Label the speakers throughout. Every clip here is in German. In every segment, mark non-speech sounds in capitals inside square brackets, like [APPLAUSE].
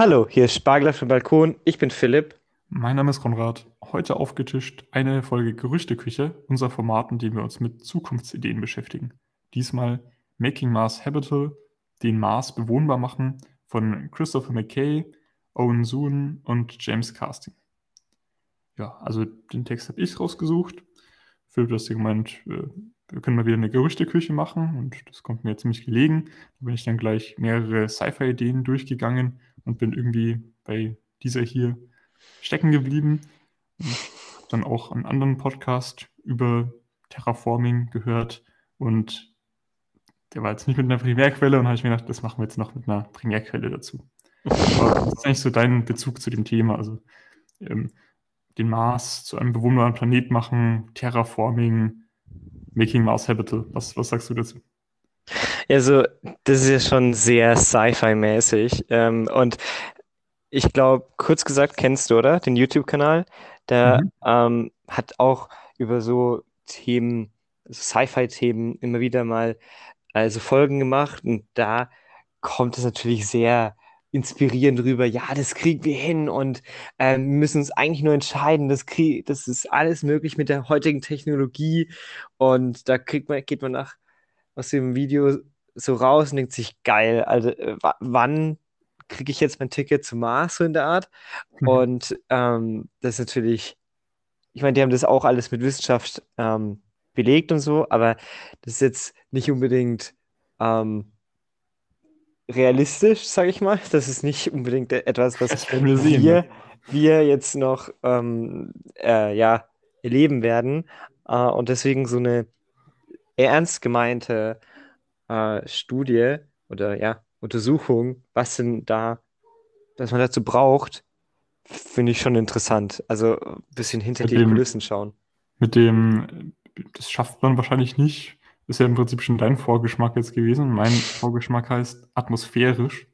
Speaker 1: Hallo, hier ist Spargel auf Balkon. Ich bin Philipp.
Speaker 2: Mein Name ist Konrad. Heute aufgetischt eine Folge Gerüchteküche, unser Format, in dem wir uns mit Zukunftsideen beschäftigen. Diesmal Making Mars Habitable, den Mars bewohnbar machen von Christopher McKay, Owen Soon und James Casting. Ja, also den Text habe ich rausgesucht. Philipp, du hast ja gemeint, äh, wir können mal wieder eine Gerüchteküche machen und das kommt mir ziemlich gelegen. Da bin ich dann gleich mehrere Sci-Fi-Ideen durchgegangen und bin irgendwie bei dieser hier stecken geblieben. Dann auch einen anderen Podcast über Terraforming gehört und der war jetzt nicht mit einer Primärquelle und habe ich mir gedacht, das machen wir jetzt noch mit einer Primärquelle dazu. Aber das ist eigentlich so dein Bezug zu dem Thema? Also ähm, den Mars zu einem bewohnbaren Planet machen, Terraforming, Making Mars Habitable. Was, was sagst du dazu?
Speaker 1: Also, das ist ja schon sehr Sci-Fi-mäßig. Ähm, und ich glaube, kurz gesagt, kennst du, oder? Den YouTube-Kanal. Der mhm. ähm, hat auch über so Themen, so Sci-Fi-Themen immer wieder mal also Folgen gemacht. Und da kommt es natürlich sehr inspirierend rüber, ja, das kriegen wir hin und ähm, müssen uns eigentlich nur entscheiden, das, krieg, das ist alles möglich mit der heutigen Technologie und da kriegt man, geht man nach aus dem Video so raus und denkt sich, geil, also äh, wann kriege ich jetzt mein Ticket zum Mars so in der Art? Mhm. Und ähm, das ist natürlich, ich meine, die haben das auch alles mit Wissenschaft ähm, belegt und so, aber das ist jetzt nicht unbedingt ähm, realistisch, sage ich mal. Das ist nicht unbedingt etwas, was wir, sehen, wir, wir, jetzt noch ähm, äh, ja, erleben werden. Äh, und deswegen so eine ernst gemeinte äh, Studie oder ja, Untersuchung, was denn da, was man dazu braucht, finde ich schon interessant. Also ein bisschen hinter mit die dem, Kulissen schauen.
Speaker 2: Mit dem, das schafft man wahrscheinlich nicht. Ist ja im Prinzip schon dein Vorgeschmack jetzt gewesen. Mein [LAUGHS] Vorgeschmack heißt atmosphärisch.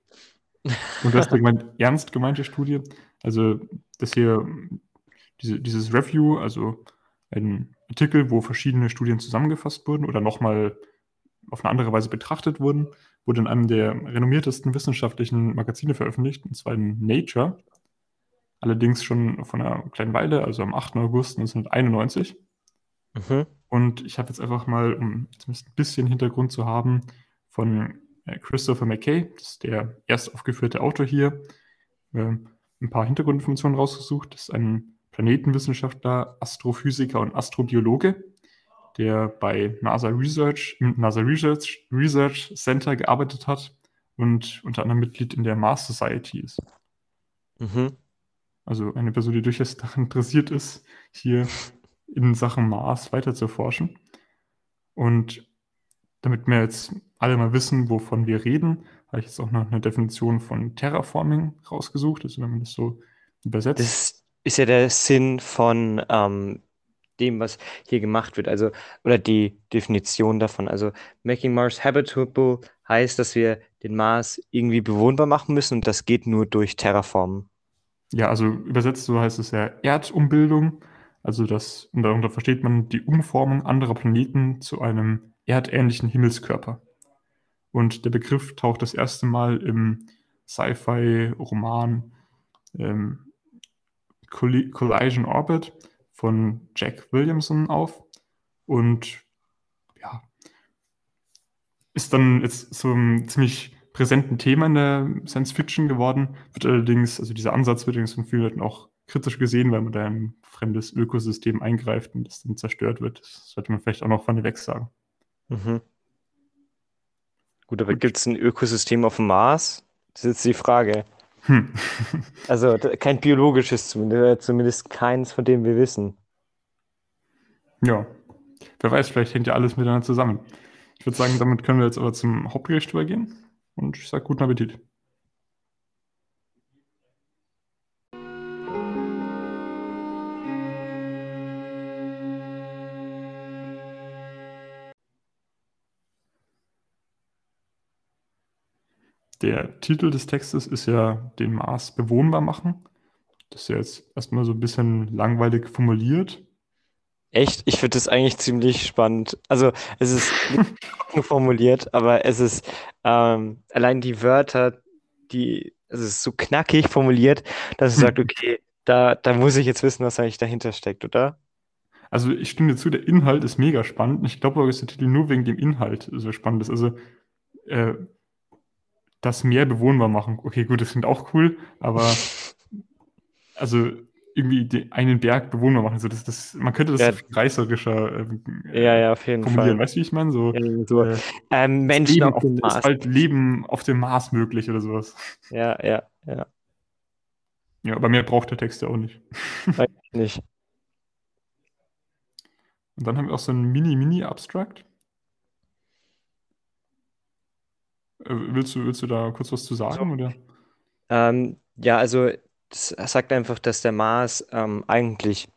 Speaker 2: Und das ist gemeint, [LAUGHS] ernst gemeinte Studie. Also, das hier, diese, dieses Review, also ein Artikel, wo verschiedene Studien zusammengefasst wurden oder nochmal auf eine andere Weise betrachtet wurden, wurde in einem der renommiertesten wissenschaftlichen Magazine veröffentlicht, und zwar in Nature. Allerdings schon von einer kleinen Weile, also am 8. August 1991. Mhm. Und ich habe jetzt einfach mal, um zumindest ein bisschen Hintergrund zu haben, von äh, Christopher McKay, das ist der erst aufgeführte Autor hier, äh, ein paar Hintergrundinformationen rausgesucht. Das ist ein Planetenwissenschaftler, Astrophysiker und Astrobiologe, der bei NASA Research, im NASA Research, Research Center gearbeitet hat und unter anderem Mitglied in der Mars Society ist. Mhm. Also eine Person, die durchaus daran interessiert ist, hier in Sachen Mars weiter zu forschen. Und damit wir jetzt alle mal wissen, wovon wir reden, habe ich jetzt auch noch eine Definition von Terraforming rausgesucht, also wenn man das so übersetzt.
Speaker 1: Das ist ja der Sinn von ähm, dem, was hier gemacht wird, also oder die Definition davon. Also Making Mars Habitable heißt, dass wir den Mars irgendwie bewohnbar machen müssen und das geht nur durch Terraformen.
Speaker 2: Ja, also übersetzt so heißt es ja Erdumbildung. Also das, und darunter versteht man die Umformung anderer Planeten zu einem erdähnlichen Himmelskörper. Und der Begriff taucht das erste Mal im Sci-Fi-Roman ähm, Collision Orbit von Jack Williamson auf. Und ja, ist dann jetzt so ein ziemlich präsenten Thema in der Science Fiction geworden, wird allerdings, also dieser Ansatz wird allerdings von vielen Leuten auch kritisch gesehen, weil man da ein fremdes Ökosystem eingreift und das dann zerstört wird. Das sollte man vielleicht auch noch von weg sagen. Mhm.
Speaker 1: Gut, aber gibt es ein Ökosystem auf dem Mars? Das ist jetzt die Frage. Hm. [LAUGHS] also kein biologisches zumindest, zumindest keins, von dem wir wissen.
Speaker 2: Ja, wer weiß, vielleicht hängt ja alles miteinander zusammen. Ich würde sagen, damit können wir jetzt aber zum Hauptgericht übergehen und ich sage guten Appetit. Der Titel des Textes ist ja den Mars bewohnbar machen. Das ist ja jetzt erstmal so ein bisschen langweilig formuliert.
Speaker 1: Echt? Ich finde das eigentlich ziemlich spannend. Also es ist [LAUGHS] nicht formuliert, aber es ist ähm, allein die Wörter die, es ist so knackig formuliert, dass es
Speaker 2: Hm.
Speaker 1: sagt, okay, da, da muss ich jetzt wissen, was eigentlich dahinter steckt, oder?
Speaker 2: Also ich stimme dir zu, der Inhalt ist mega spannend. Ich glaube dass der Titel nur wegen dem Inhalt so spannend ist. Also äh, das Meer bewohnbar machen. Okay, gut, das klingt auch cool, aber [LAUGHS] also irgendwie einen Berg bewohnbar machen. So, das, das, man könnte das
Speaker 1: Ja.
Speaker 2: reißerischer äh,
Speaker 1: Ja, ja, auf jeden
Speaker 2: formulieren.
Speaker 1: Fall.
Speaker 2: Weißt du, wie ich meine? So,
Speaker 1: Ja, so,
Speaker 2: äh,
Speaker 1: ähm, Menschen
Speaker 2: Leben
Speaker 1: auf dem
Speaker 2: ist
Speaker 1: Mars.
Speaker 2: halt Leben auf dem Mars möglich oder sowas.
Speaker 1: Ja, ja, ja,
Speaker 2: Ja, aber mehr braucht der Text ja auch nicht.
Speaker 1: nicht.
Speaker 2: Und dann haben wir auch so ein Mini-Mini-Abstract. Äh, willst, du, willst du da kurz was zu sagen? Oder?
Speaker 1: Ähm, ja, also das sagt einfach, dass der Mars ähm, eigentlich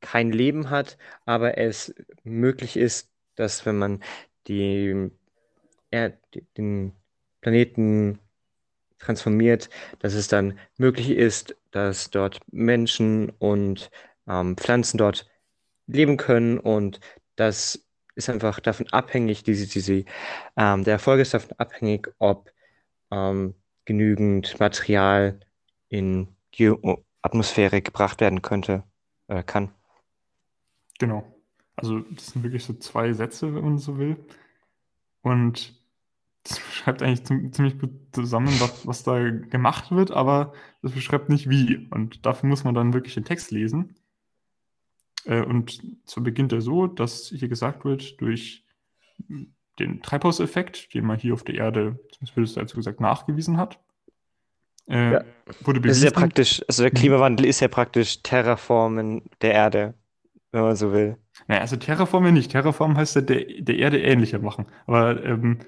Speaker 1: kein Leben hat, aber es möglich ist, dass wenn man die, Erd den Planeten transformiert, dass es dann möglich ist, dass dort Menschen und ähm, Pflanzen dort leben können und das ist einfach davon abhängig, diese, diese, ähm, der Erfolg ist davon abhängig, ob ähm, genügend Material in die Atmosphäre gebracht werden könnte, äh, kann.
Speaker 2: Genau. Also das sind wirklich so zwei Sätze, wenn man so will. Und das beschreibt eigentlich ziemlich gut zusammen, was, was da gemacht wird, aber das beschreibt nicht wie. Und dafür muss man dann wirklich den Text lesen. Äh, und so beginnt er so, dass hier gesagt wird, durch den Treibhauseffekt, den man hier auf der Erde, zumindest wird es dazu gesagt, nachgewiesen hat, äh,
Speaker 1: Ja.
Speaker 2: wurde
Speaker 1: Das ist ja
Speaker 2: bewiesen,
Speaker 1: praktisch, also der
Speaker 2: Mhm.
Speaker 1: Klimawandel ist ja praktisch Terraformen der Erde, wenn man so will.
Speaker 2: Naja, also Terraform ja nicht. Terraform heißt ja der, der Erde ähnlicher machen. Aber ähm,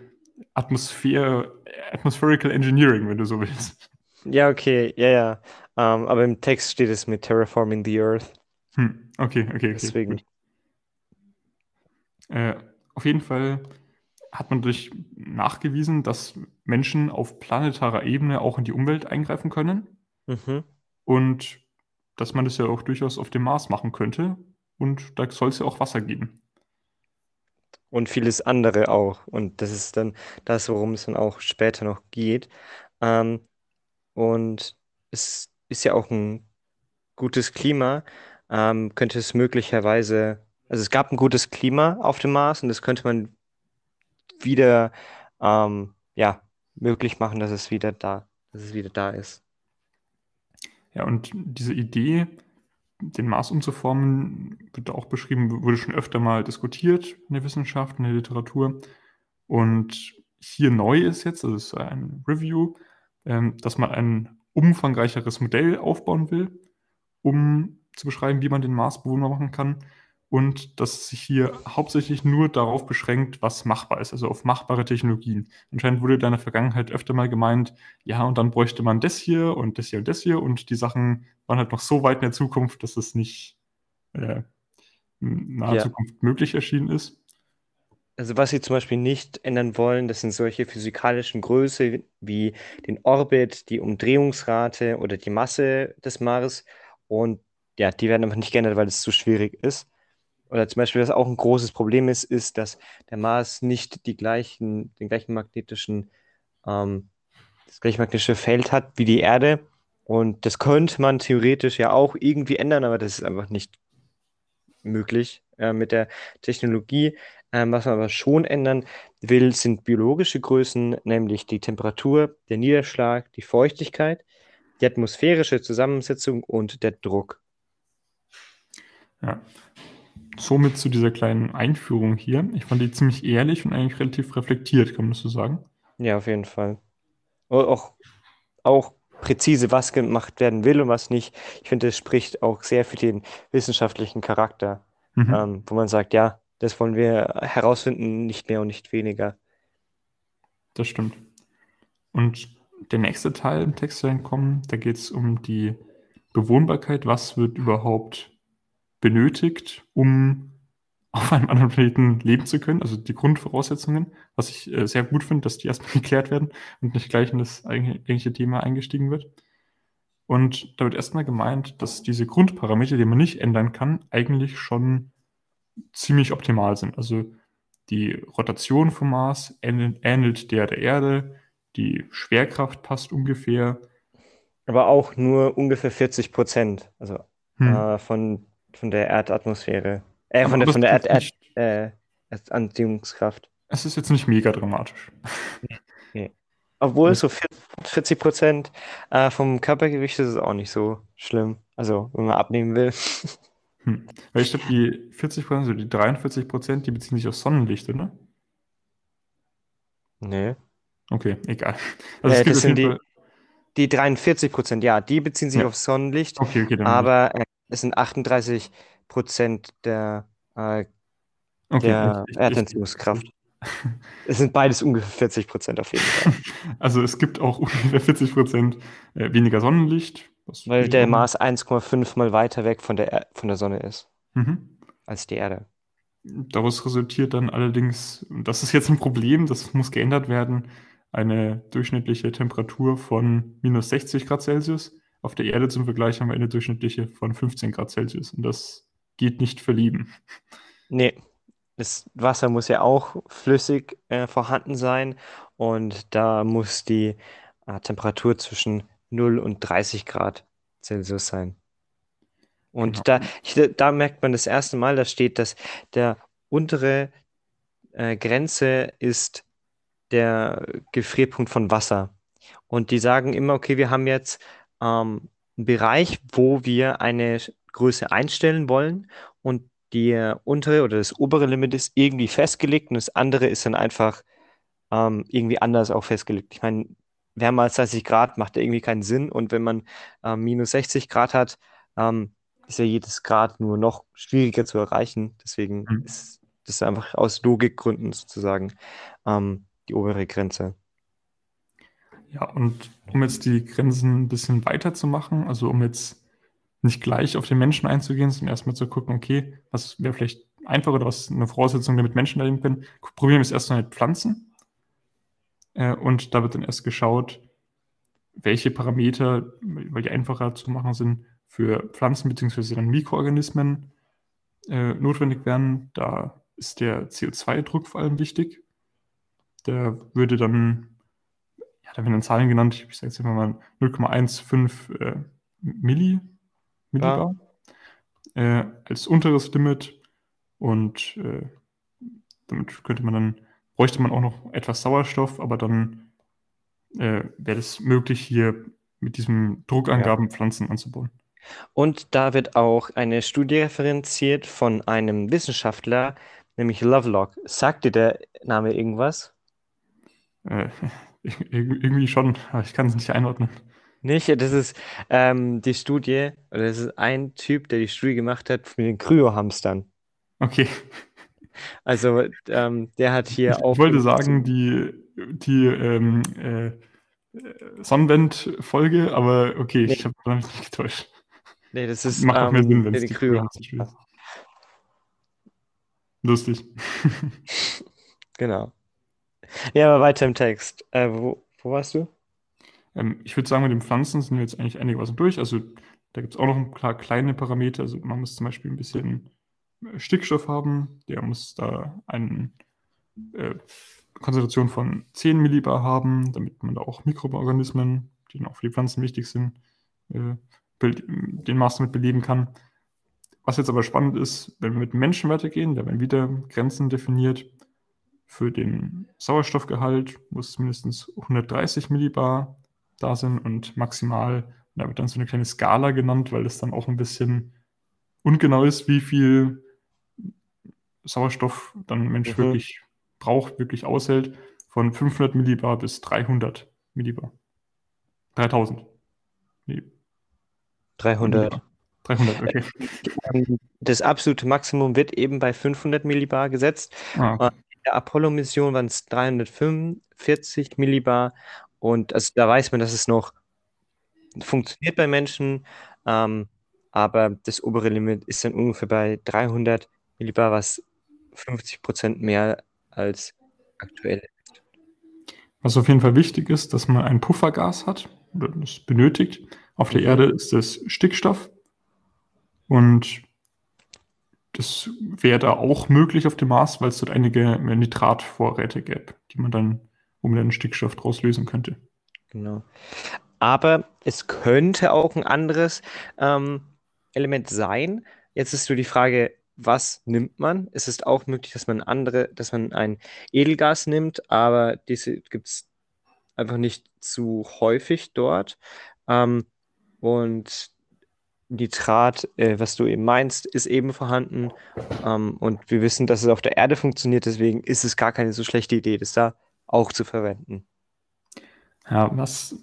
Speaker 2: Atmosphäre, Atmospherical Engineering, wenn du so willst.
Speaker 1: Ja, okay, ja, ja. Ähm, aber im Text steht es mit Terraforming the Earth,
Speaker 2: Hm, okay, okay, okay.
Speaker 1: deswegen.
Speaker 2: Äh, auf jeden Fall hat man durch nachgewiesen, dass Menschen auf planetarer Ebene auch in die Umwelt eingreifen können
Speaker 1: Mhm.
Speaker 2: und dass man das ja auch durchaus auf dem Mars machen könnte. Und da soll es ja auch Wasser geben.
Speaker 1: Und vieles andere auch. Und das ist dann das, worum es dann auch später noch geht. Ähm, und es ist ja auch ein gutes Klima. Ähm, könnte es möglicherweise, also es gab ein gutes Klima auf dem Mars und das könnte man wieder, ähm, ja, möglich machen, dass es wieder da, dass es wieder da ist.
Speaker 2: Ja, und diese Idee, den Mars umzuformen, wird auch beschrieben, wurde schon öfter mal diskutiert in der Wissenschaft, in der Literatur. Und hier neu ist jetzt, das ist ein Review, ähm, dass man ein umfangreicheres Modell aufbauen will, um zu beschreiben, wie man den Mars bewohnbar machen kann. Und dass es sich hier hauptsächlich nur darauf beschränkt, was machbar ist, also auf machbare Technologien. Anscheinend wurde da in der Vergangenheit öfter mal gemeint, ja, und dann bräuchte man das hier und das hier und das hier und die Sachen waren halt noch so weit in der Zukunft, dass es nicht äh, in naher
Speaker 1: Ja.
Speaker 2: Zukunft möglich erschienen ist.
Speaker 1: Also was sie zum Beispiel nicht ändern wollen, das sind solche physikalischen Größe wie den Orbit, die Umdrehungsrate oder die Masse des Mars. Und ja, die werden einfach nicht geändert, weil es zu schwierig ist. Oder zum Beispiel, was auch ein großes Problem ist, ist, dass der Mars nicht die gleichen, den gleichen magnetischen, ähm, das gleiche magnetische Feld hat wie die Erde. Und das könnte man theoretisch ja auch irgendwie ändern, aber das ist einfach nicht möglich äh, mit der Technologie. Ähm, was man aber schon ändern will, sind biologische Größen, nämlich die Temperatur, der Niederschlag, die Feuchtigkeit, die atmosphärische Zusammensetzung und der Druck.
Speaker 2: Ja. Somit zu dieser kleinen Einführung hier. Ich fand die ziemlich ehrlich und eigentlich relativ reflektiert, kann man das so sagen?
Speaker 1: Ja, auf jeden Fall. Und auch, auch präzise, was gemacht werden will und was nicht. Ich finde, das spricht auch sehr für den wissenschaftlichen Charakter,
Speaker 2: Mhm.
Speaker 1: ähm, wo man sagt, ja, das wollen wir herausfinden, nicht mehr und nicht weniger.
Speaker 2: Das stimmt. Und der nächste Teil im Text reinkommen, da geht es um die Bewohnbarkeit. Was wird überhaupt benötigt, um auf einem anderen Planeten leben zu können? Also die Grundvoraussetzungen, was ich äh, sehr gut finde, dass die erstmal [LAUGHS] geklärt werden und nicht gleich in das eigentliche Thema eingestiegen wird. Und da wird erstmal gemeint, dass diese Grundparameter, die man nicht ändern kann, eigentlich schon ziemlich optimal sind. Also die Rotation vom Mars ähnelt, der der Erde, die Schwerkraft passt ungefähr.
Speaker 1: Aber auch nur ungefähr 40 Prozent, also hm. äh, von, von der Erdatmosphäre. Äh, von der, von der Erd, Erd, äh, Anziehungskraft.
Speaker 2: Es ist jetzt nicht mega dramatisch.
Speaker 1: Nee. Obwohl, so 40 Prozent äh, vom Körpergewicht ist es auch nicht so schlimm. Also, wenn man abnehmen will. [LAUGHS]
Speaker 2: Hm. Weil ich glaube, die 40 Prozent, also die 43 Prozent, die beziehen sich auf Sonnenlicht, oder?
Speaker 1: Nee.
Speaker 2: Okay, egal.
Speaker 1: Also äh, das sind die, die 43 Prozent, ja, die beziehen sich ja. auf Sonnenlicht, okay, okay, aber äh, es sind 38 Prozent der, äh, okay, der Erdanziehungskraft. Es sind beides ungefähr 40 Prozent auf jeden Fall. [LAUGHS]
Speaker 2: Also es gibt auch ungefähr 40 Prozent äh, weniger Sonnenlicht.
Speaker 1: Weil der Mars 1,5 mal weiter weg von der, von der Sonne ist mhm. als die Erde.
Speaker 2: Daraus resultiert dann allerdings, und das ist jetzt ein Problem, das muss geändert werden, eine durchschnittliche Temperatur von minus 60 Grad Celsius. Auf der Erde zum Vergleich haben wir eine durchschnittliche von 15 Grad Celsius. Und das geht nicht verlieben.
Speaker 1: Nee, das Wasser muss ja auch flüssig äh, vorhanden sein. Und da muss die äh, Temperatur zwischen 0 und 30 Grad Celsius sein. Und genau. da, ich, da merkt man das erste Mal, da steht, dass der untere äh, Grenze ist der Gefrierpunkt von Wasser. Und die sagen immer, okay, wir haben jetzt ähm, einen Bereich, wo wir eine Größe einstellen wollen und die untere oder das obere Limit ist irgendwie festgelegt und das andere ist dann einfach ähm, irgendwie anders auch festgelegt. Ich meine, wärmer als 30 Grad macht ja irgendwie keinen Sinn und wenn man ähm, minus 60 Grad hat, ähm, ist ja jedes Grad nur noch schwieriger zu erreichen. Deswegen mhm. ist das einfach aus Logikgründen sozusagen ähm, die obere Grenze.
Speaker 2: Ja, und um jetzt die Grenzen ein bisschen weiter zu machen, also um jetzt nicht gleich auf den Menschen einzugehen, sondern erstmal zu gucken, okay, was wäre vielleicht einfach oder was eine Voraussetzung, damit Menschen leben können. Probieren wir es erstmal mit Pflanzen. Äh, und da wird dann erst geschaut, welche Parameter, weil die einfacher zu machen sind, für Pflanzen bzw. dann Mikroorganismen äh, notwendig wären. Da ist der CO2-Druck vor allem wichtig. Der würde dann, ja, da werden dann Zahlen genannt, ich sage jetzt einfach mal 0,15 äh, Milli, Millibar ja. äh, als unteres Limit und äh, damit könnte man dann, bräuchte man auch noch etwas Sauerstoff, aber dann äh, wäre es möglich, hier mit diesen Druckangaben ja. Pflanzen anzubauen.
Speaker 1: Und da wird auch eine Studie referenziert von einem Wissenschaftler, nämlich Lovelock. Sagt dir der Name irgendwas?
Speaker 2: Äh, irgendwie schon, aber ich kann es nicht einordnen.
Speaker 1: Nicht? Das ist ähm, die Studie, oder das ist ein Typ, der die Studie gemacht hat mit den Kryohamstern.
Speaker 2: Okay.
Speaker 1: Also ähm, der hat hier
Speaker 2: auch. Ich wollte sagen, die, die ähm, äh, Sonnenwend-Folge, aber okay, nee. ich habe mich nicht getäuscht.
Speaker 1: Nee, das ist
Speaker 2: Macht auch mehr Sinn, ähm, wenn es die Kryohamster. Lustig.
Speaker 1: genau. Ja, aber weiter im Text. Äh, wo, wo warst du?
Speaker 2: Ähm, ich würde sagen, mit den Pflanzen sind wir jetzt eigentlich einigermaßen durch. Also da gibt es auch noch ein paar kleine Parameter. Also man muss zum Beispiel ein bisschen äh, Stickstoff haben. Der muss da eine äh, Konzentration von 10 Millibar haben, damit man da auch Mikroorganismen, die dann auch für die Pflanzen wichtig sind, äh, den Maß damit beleben kann. Was jetzt aber spannend ist, wenn wir mit Menschen weitergehen, da werden wieder Grenzen definiert. Für den Sauerstoffgehalt muss es mindestens 130 Millibar da sind und maximal, da wird dann so eine kleine Skala genannt, weil es dann auch ein bisschen ungenau ist, wie viel Sauerstoff dann ein Mensch mhm. wirklich braucht, wirklich aushält, von 500 Millibar bis 300 Millibar. 3000.
Speaker 1: Nee. 300.
Speaker 2: 300, okay. [LAUGHS]
Speaker 1: Ähm, das absolute Maximum wird eben bei 500 Millibar gesetzt. Ah, okay. Der Apollo-Mission waren es 345 Millibar und also da weiß man, dass es noch funktioniert bei Menschen, ähm, aber das obere Limit ist dann ungefähr bei 300 Millibar, was 50 Prozent mehr als aktuell ist.
Speaker 2: Was auf jeden Fall wichtig ist, dass man ein Puffergas hat, oder das benötigt. Auf der mhm. Erde ist es Stickstoff und das wäre da auch möglich auf dem Mars, weil es dort einige Nitratvorräte gäbe, die man dann wo man Stickstoff draus lösen könnte.
Speaker 1: Genau. Aber es könnte auch ein anderes ähm, Element sein. Jetzt ist nur die Frage, was nimmt man? Es ist auch möglich, dass man andere, dass man ein Edelgas nimmt, aber diese gibt es einfach nicht zu häufig dort. Ähm, und Nitrat, äh, was du eben meinst, ist eben vorhanden. Ähm, und wir wissen, dass es auf der Erde funktioniert, deswegen ist es gar keine so schlechte Idee, das da auch zu verwenden.
Speaker 2: Ja, was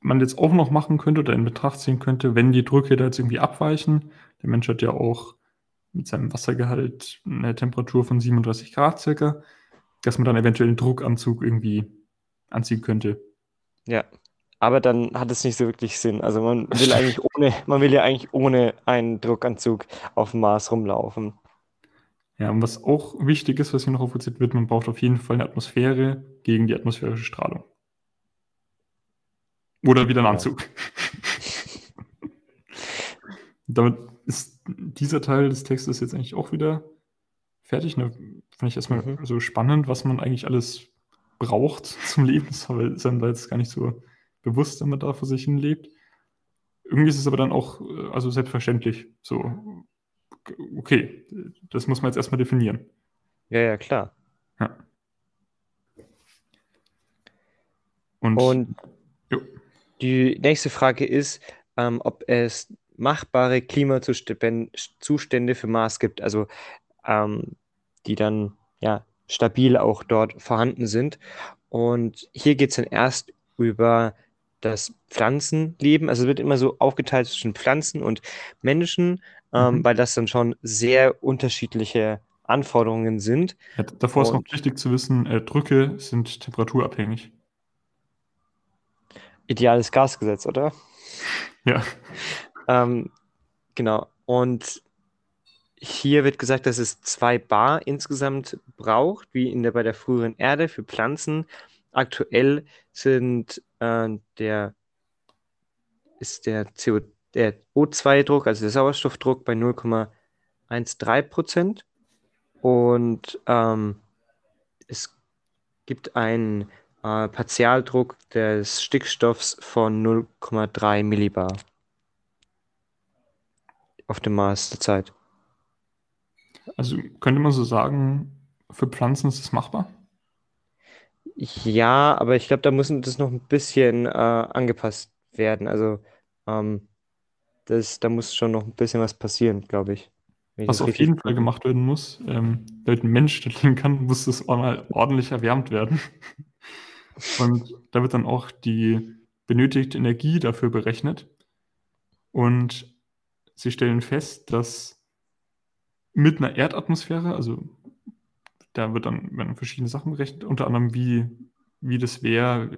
Speaker 2: man jetzt auch noch machen könnte oder in Betracht ziehen könnte, wenn die Drücke da jetzt irgendwie abweichen. Der Mensch hat ja auch mit seinem Wassergehalt eine Temperatur von 37 Grad circa, dass man dann eventuell einen Druckanzug irgendwie anziehen könnte.
Speaker 1: Ja, aber dann hat es nicht so wirklich Sinn. Also man will eigentlich [LAUGHS] ohne, man will ja eigentlich ohne einen Druckanzug auf dem Mars rumlaufen.
Speaker 2: Ja, und was auch wichtig ist, was hier noch aufgezählt wird, man braucht auf jeden Fall eine Atmosphäre gegen die atmosphärische Strahlung. Oder wieder einen Anzug. [LAUGHS] Damit ist dieser Teil des Textes jetzt eigentlich auch wieder fertig. Ne? Fand ich erstmal mhm. so spannend, was man eigentlich alles braucht zum Leben. Das ist einem da jetzt gar nicht so bewusst, wenn man da vor sich hin lebt. Irgendwie ist es aber dann auch äh, also selbstverständlich. So, okay, das muss man jetzt erstmal definieren.
Speaker 1: Ja, ja, klar. Ja.
Speaker 2: Und,
Speaker 1: Und die nächste Frage ist, ähm, ob es machbare Klimazustände für Mars gibt, also ähm, die dann ja stabil auch dort vorhanden sind. Und hier geht es dann erst über das Pflanzenleben. Also es wird immer so aufgeteilt zwischen Pflanzen und Menschen, ähm, mhm. weil das dann schon sehr unterschiedliche Anforderungen sind.
Speaker 2: Ja, davor und, ist noch wichtig zu wissen, äh, Drücke sind temperaturabhängig.
Speaker 1: Ideales Gasgesetz, oder?
Speaker 2: Ja.
Speaker 1: Ähm, genau. Und hier wird gesagt, dass es zwei Bar insgesamt braucht, wie in der, bei der früheren Erde für Pflanzen. Aktuell sind äh, der ist der CO der O2-Druck, also der Sauerstoffdruck bei 0,13 Prozent. Und ähm, es gibt einen äh, Partialdruck des Stickstoffs von 0,3 Millibar auf dem Mars zurzeit.
Speaker 2: Also könnte man so sagen, für Pflanzen ist es machbar?
Speaker 1: Ja, aber ich glaube, da muss das noch ein bisschen äh, angepasst werden. Also ähm, das, da muss schon noch ein bisschen was passieren, glaube ich.
Speaker 2: Was auf jeden Fall gemacht werden muss, ähm, damit ein Mensch da liegen kann, [LAUGHS] muss das auch mal ordentlich erwärmt werden. [LAUGHS] Und da wird dann auch die benötigte Energie dafür berechnet. Und sie stellen fest, dass mit einer Erdatmosphäre, also da wird dann werden verschiedene Sachen berechnet, unter anderem wie, wie das wäre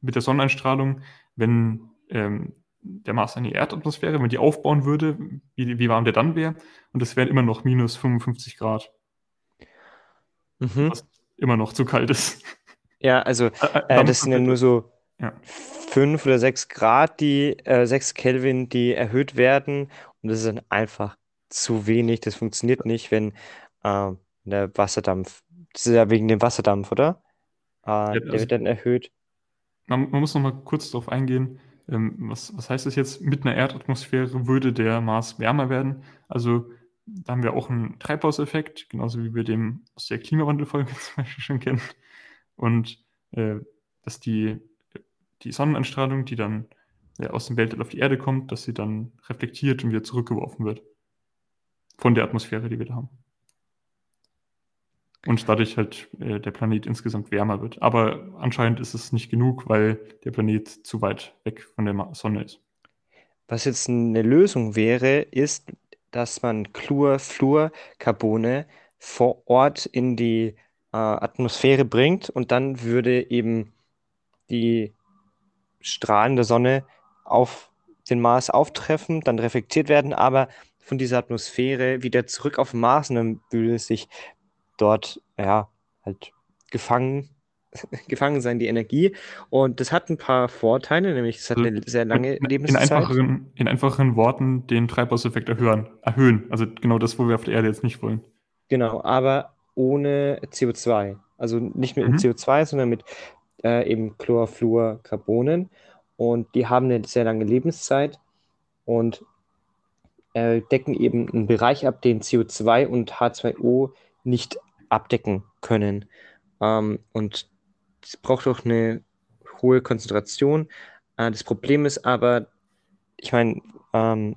Speaker 2: mit der Sonneneinstrahlung, wenn ähm, der Mars eine Erdatmosphäre, wenn die aufbauen würde, wie, wie warm der dann wäre. Und das wären immer noch minus 55 Grad. Mhm. Was immer noch zu kalt ist.
Speaker 1: Ja, also [LAUGHS] äh, äh, das sind ja nur so ja. 5 oder 6 Grad, die äh, 6 Kelvin, die erhöht werden. Und das ist dann einfach zu wenig. Das funktioniert nicht, wenn äh, der Wasserdampf, das ist ja wegen dem Wasserdampf, oder? Äh, ja, der also, wird dann erhöht.
Speaker 2: Man, man muss noch mal kurz darauf eingehen, ähm, was, was heißt das jetzt? Mit einer Erdatmosphäre würde der Mars wärmer werden. Also da haben wir auch einen Treibhauseffekt, genauso wie wir den aus der Klimawandelfolge [LAUGHS] zum Beispiel schon kennen. Und äh, dass die, die Sonneneinstrahlung, die dann äh, aus dem Weltall auf die Erde kommt, dass sie dann reflektiert und wieder zurückgeworfen wird. Von der Atmosphäre, die wir da haben. Und dadurch halt äh, der Planet insgesamt wärmer wird. Aber anscheinend ist es nicht genug, weil der Planet zu weit weg von der Sonne ist.
Speaker 1: Was jetzt eine Lösung wäre, ist, dass man Chlorfluorcarbone vor Ort in die äh, Atmosphäre bringt und dann würde eben die Strahlen der Sonne auf den Mars auftreffen, dann reflektiert werden, aber von dieser Atmosphäre wieder zurück auf Mars und dann würde es sich dort, ja, halt gefangen, [LAUGHS] gefangen sein, die Energie. Und das hat ein paar Vorteile, nämlich es hat also eine sehr lange
Speaker 2: in,
Speaker 1: Lebenszeit.
Speaker 2: In einfachen, in einfachen Worten den Treibhauseffekt erhöhen, erhöhen. Also genau das, wo wir auf der Erde jetzt nicht wollen.
Speaker 1: Genau, aber ohne CO2. Also nicht mit mhm. CO2, sondern mit äh, eben Chlorfluorcarbonen und die haben eine sehr lange Lebenszeit und äh, decken eben einen Bereich ab, den CO2 und H2O nicht abdecken können. Ähm, und es braucht auch eine hohe Konzentration. Äh, das Problem ist aber, ich meine, ähm,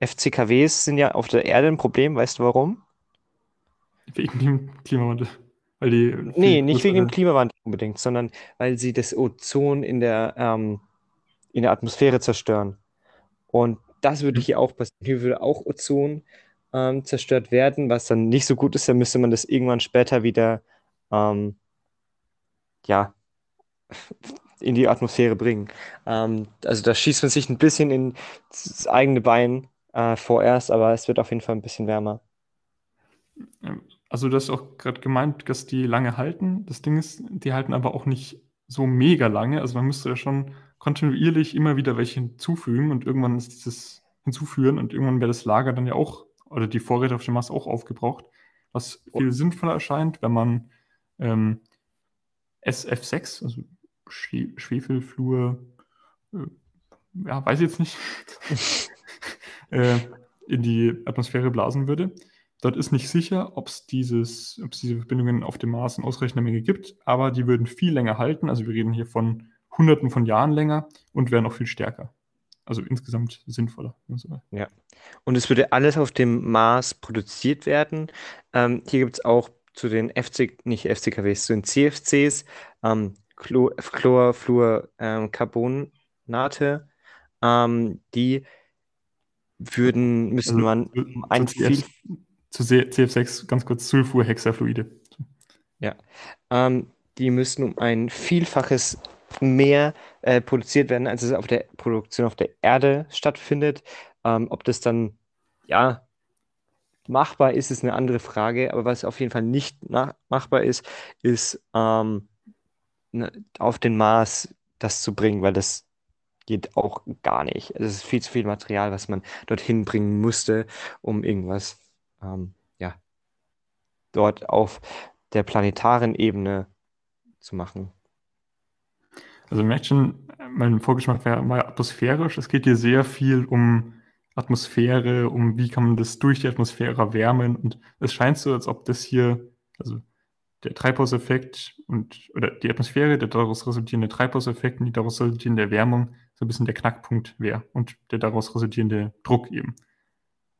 Speaker 1: FCKWs sind ja auf der Erde ein Problem. Weißt du warum?
Speaker 2: Wegen dem Klimawandel. Weil die
Speaker 1: nee, nicht wegen dem Klimawandel unbedingt, sondern weil sie das Ozon in der, ähm, in der Atmosphäre zerstören. Und das würde mhm. hier auch passieren. Hier würde auch Ozon ähm, zerstört werden, was dann nicht so gut ist. Dann müsste man das irgendwann später wieder ähm, ja, [LAUGHS] in die Atmosphäre bringen. Ähm, also da schießt man sich ein bisschen ins eigene Bein äh, vorerst, aber es wird auf jeden Fall ein bisschen wärmer.
Speaker 2: Also du hast auch gerade gemeint, dass die lange halten. Das Ding ist, die halten aber auch nicht so mega lange. Also man müsste ja schon kontinuierlich immer wieder welche hinzufügen und irgendwann ist dieses hinzuführen und irgendwann wäre das Lager dann ja auch, oder die Vorräte auf dem Mars auch aufgebraucht, was viel sinnvoller erscheint, wenn man ähm, SF6, also Schwe Schwefelflur, äh, ja, weiß ich jetzt nicht, [LAUGHS] äh, in die Atmosphäre blasen würde. Dort ist nicht sicher, ob es dieses, ob es diese Verbindungen auf dem Mars in ausreichender Menge gibt, aber die würden viel länger halten. Also wir reden hier von Hunderten von Jahren länger und wären auch viel stärker. Also insgesamt sinnvoller.
Speaker 1: Ja. Und es würde alles auf dem Mars produziert werden. Ähm, hier gibt es auch zu den FC, nicht FCKWs, zu den CFCs, ähm, Chlorfluorcarbonate, ähm, die würden, müssen also, man
Speaker 2: um ein viel. Zu CF6 ganz kurz Sulfurhexafluide.
Speaker 1: Ja, ähm, die müssen um ein Vielfaches mehr äh, produziert werden, als es auf der Produktion auf der Erde stattfindet. Ähm, ob das dann, ja, machbar ist, ist eine andere Frage. Aber was auf jeden Fall nicht machbar ist, ist ähm, ne, auf den Mars das zu bringen, weil das geht auch gar nicht. Es ist viel zu viel Material, was man dorthin bringen musste, um irgendwas, ähm, ja, dort auf der planetaren Ebene zu machen.
Speaker 2: Also merkt schon, mein Vorgeschmack war mal atmosphärisch. Es geht hier sehr viel um Atmosphäre, um wie kann man das durch die Atmosphäre erwärmen. Und es scheint so, als ob das hier, also der Treibhauseffekt und oder die Atmosphäre, der daraus resultierende Treibhauseffekt und die daraus resultierende Erwärmung so ein bisschen der Knackpunkt wäre und der daraus resultierende Druck eben.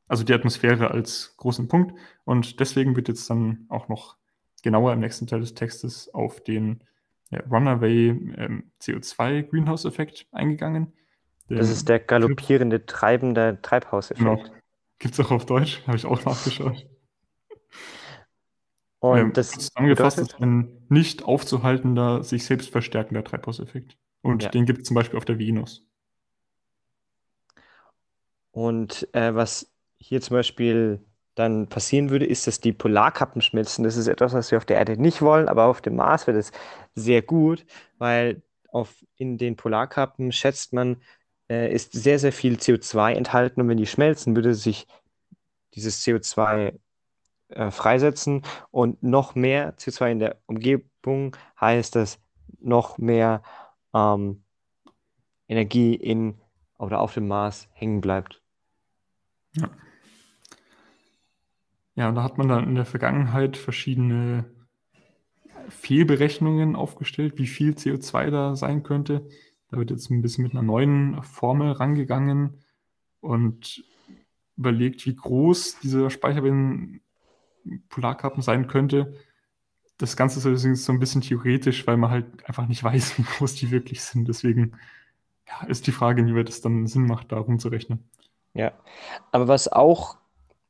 Speaker 2: Also die Atmosphäre als großen Punkt. Und deswegen wird jetzt dann auch noch genauer im nächsten Teil des Textes auf den ja, Runaway ähm, CO2-Greenhouse-Effekt eingegangen.
Speaker 1: Das ist der galoppierende, treibende Treibhauseffekt. Genau.
Speaker 2: Gibt es auch auf Deutsch, habe ich auch nachgeschaut.
Speaker 1: Und ähm, das
Speaker 2: zusammengefasst ist ein nicht aufzuhaltender, sich selbst verstärkender Treibhauseffekt. Und ja. den gibt es zum Beispiel auf der Venus.
Speaker 1: Und äh, was hier zum Beispiel dann passieren würde, ist, dass die Polarkappen schmelzen. Das ist etwas, was wir auf der Erde nicht wollen, aber auf dem Mars wäre das sehr gut, weil auf, in den Polarkappen schätzt man, äh, ist sehr, sehr viel CO2 enthalten und wenn die schmelzen, würde sich dieses CO2 äh, freisetzen und noch mehr CO2 in der Umgebung heißt das noch mehr ähm, Energie in oder auf dem Mars hängen bleibt.
Speaker 2: Ja. Ja, und da hat man dann in der Vergangenheit verschiedene Fehlberechnungen aufgestellt, wie viel CO2 da sein könnte. Da wird jetzt ein bisschen mit einer neuen Formel rangegangen und überlegt, wie groß dieser Speicher bei den Polarkappen sein könnte. Das Ganze ist allerdings so ein bisschen theoretisch, weil man halt einfach nicht [LAUGHS] weiß, wie groß die wirklich sind. Deswegen ja, ist die Frage, inwieweit es dann Sinn macht, da rumzurechnen.
Speaker 1: Ja, aber was auch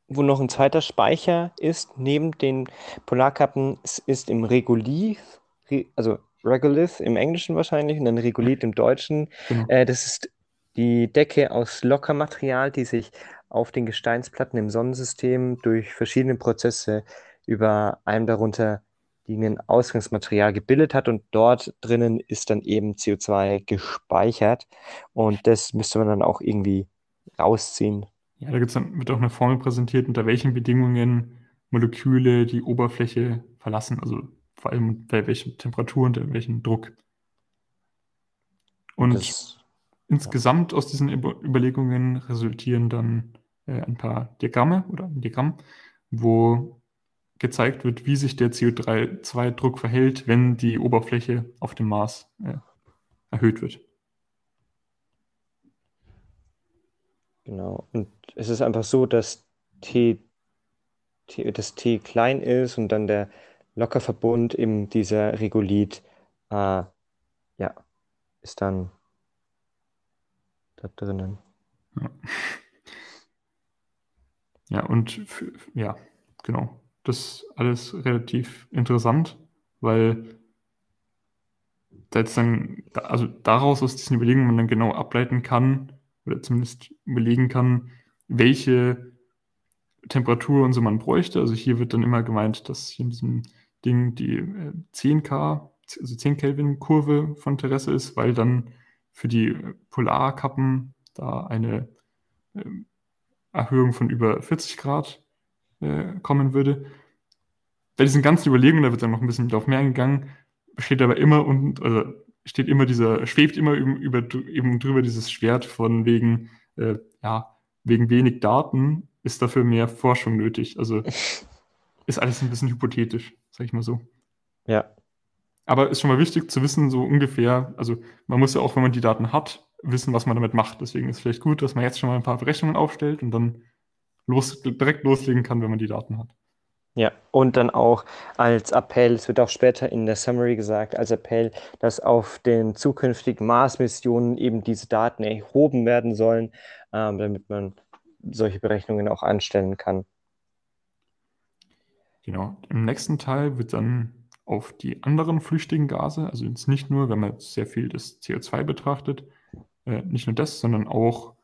Speaker 1: wo noch ein zweiter Speicher ist, neben den Polarkappen, ist im Regolith, also Regolith im Englischen wahrscheinlich und dann Regolith im Deutschen. Genau. Äh, das ist die Decke aus Lockermaterial, die sich auf den Gesteinsplatten im Sonnensystem durch verschiedene Prozesse über einem darunter liegenden Ausgangsmaterial gebildet hat und dort drinnen ist dann eben CO2 gespeichert und das müsste man dann auch irgendwie rausziehen
Speaker 2: ja, da gibt's dann, wird auch eine Formel präsentiert, unter welchen Bedingungen Moleküle die Oberfläche verlassen, also vor allem bei welchen Temperaturen, unter welchem Druck. Und das, insgesamt ja. aus diesen Überlegungen resultieren dann äh, ein paar Diagramme oder ein Diagramm, wo gezeigt wird, wie sich der CO2-Druck verhält, wenn die Oberfläche auf dem Mars äh, erhöht wird.
Speaker 1: Genau. Und es ist einfach so, dass T, T, das T klein ist und dann der Lockerverbund eben dieser Regolith, äh, ja, ist dann da drinnen.
Speaker 2: Ja, ja und ja, genau. Das ist alles relativ interessant, weil dann, also daraus aus diesen Überlegungen man dann genau ableiten kann, oder zumindest überlegen kann, welche Temperatur und so man bräuchte. Also hier wird dann immer gemeint, dass hier in diesem Ding die 10K, äh, also 10 Kelvin Kurve von Interesse ist, weil dann für die Polarkappen da eine äh, Erhöhung von über 40 Grad äh, kommen würde. Bei diesen ganzen Überlegungen, da wird dann noch ein bisschen darauf mehr eingegangen, steht aber immer und also steht immer dieser, schwebt immer über, eben drüber dieses Schwert von wegen, äh, ja, wegen wenig Daten ist dafür mehr Forschung nötig. Also [LAUGHS] ist alles ein bisschen hypothetisch, sag ich mal so.
Speaker 1: Ja.
Speaker 2: Aber ist schon mal wichtig zu wissen, so ungefähr, also man muss ja auch, wenn man die Daten hat, wissen, was man damit macht. Deswegen ist es vielleicht gut, dass man jetzt schon mal ein paar Berechnungen aufstellt und dann los, direkt loslegen kann, wenn man die Daten hat.
Speaker 1: Ja, und dann auch als Appell, es wird auch später in der Summary gesagt, als Appell, dass auf den zukünftigen Mars-Missionen eben diese Daten erhoben werden sollen, ähm, damit man solche Berechnungen auch anstellen kann.
Speaker 2: Genau. Im nächsten Teil wird dann auf die anderen flüchtigen Gase, also jetzt nicht nur, wenn man sehr viel das CO2 betrachtet, äh, nicht nur das, sondern auch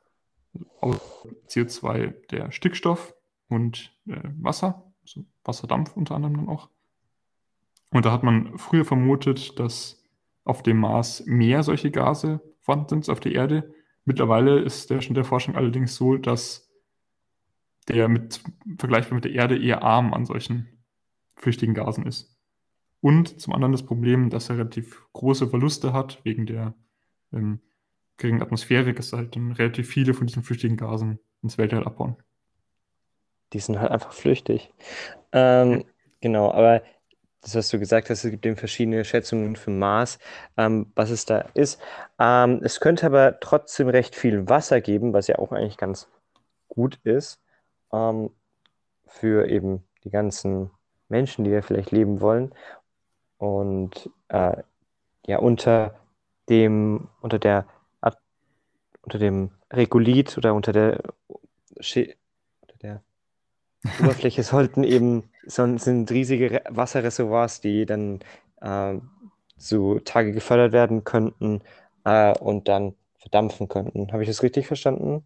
Speaker 2: CO2 der Stickstoff und äh, Wasser also Wasserdampf unter anderem dann auch. Und da hat man früher vermutet, dass auf dem Mars mehr solche Gase vorhanden sind als auf der Erde. Mittlerweile ist der Stand der Forschung allerdings so, dass der mit vergleichbar mit der Erde eher arm an solchen flüchtigen Gasen ist. Und zum anderen das Problem, dass er relativ große Verluste hat wegen der ähm, geringen Atmosphäre, dass halt dann relativ viele von diesen flüchtigen Gasen ins Weltall abbauen
Speaker 1: die sind halt einfach flüchtig. Ähm, genau, aber das, was du gesagt hast, es gibt eben verschiedene Schätzungen für Mars, ähm, was es da ist. Ähm, es könnte aber trotzdem recht viel Wasser geben, was ja auch eigentlich ganz gut ist ähm, für eben die ganzen Menschen, die da vielleicht leben wollen. Und äh, ja, unter dem, unter der unter dem Regolith oder unter der, unter der Oberfläche sollten eben, sind riesige Wasserreservoirs, die dann äh, zu Tage gefördert werden könnten äh, und dann verdampfen könnten. Habe ich das richtig verstanden?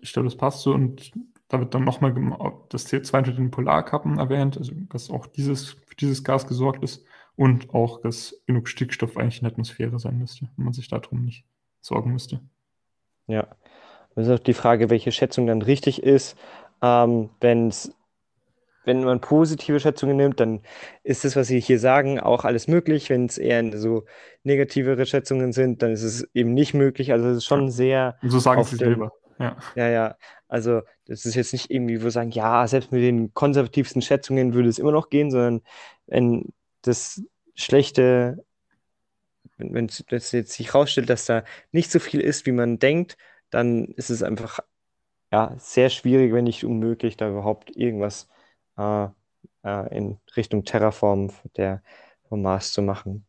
Speaker 2: Ich glaube, das passt so und da wird dann nochmal das C2 unter den Polarkappen erwähnt, also dass auch dieses, für dieses Gas gesorgt ist und auch, dass genug Stickstoff eigentlich in der Atmosphäre sein müsste und man sich darum nicht sorgen müsste.
Speaker 1: Ja, das ist auch die Frage, welche Schätzung dann richtig ist. Ähm, wenn's, wenn man positive Schätzungen nimmt, dann ist das, was Sie hier sagen, auch alles möglich. Wenn es eher so negativere Schätzungen sind, dann ist es eben nicht möglich. Also es ist schon sehr.
Speaker 2: Und so sagen Sie selber. Ja.
Speaker 1: ja, ja. Also das ist jetzt nicht irgendwie, wo sagen, ja, selbst mit den konservativsten Schätzungen würde es immer noch gehen, sondern wenn das schlechte, wenn es jetzt sich herausstellt, dass da nicht so viel ist, wie man denkt, dann ist es einfach ja, sehr schwierig, wenn nicht unmöglich, da überhaupt irgendwas äh, äh, in Richtung Terraform der, vom Mars zu machen.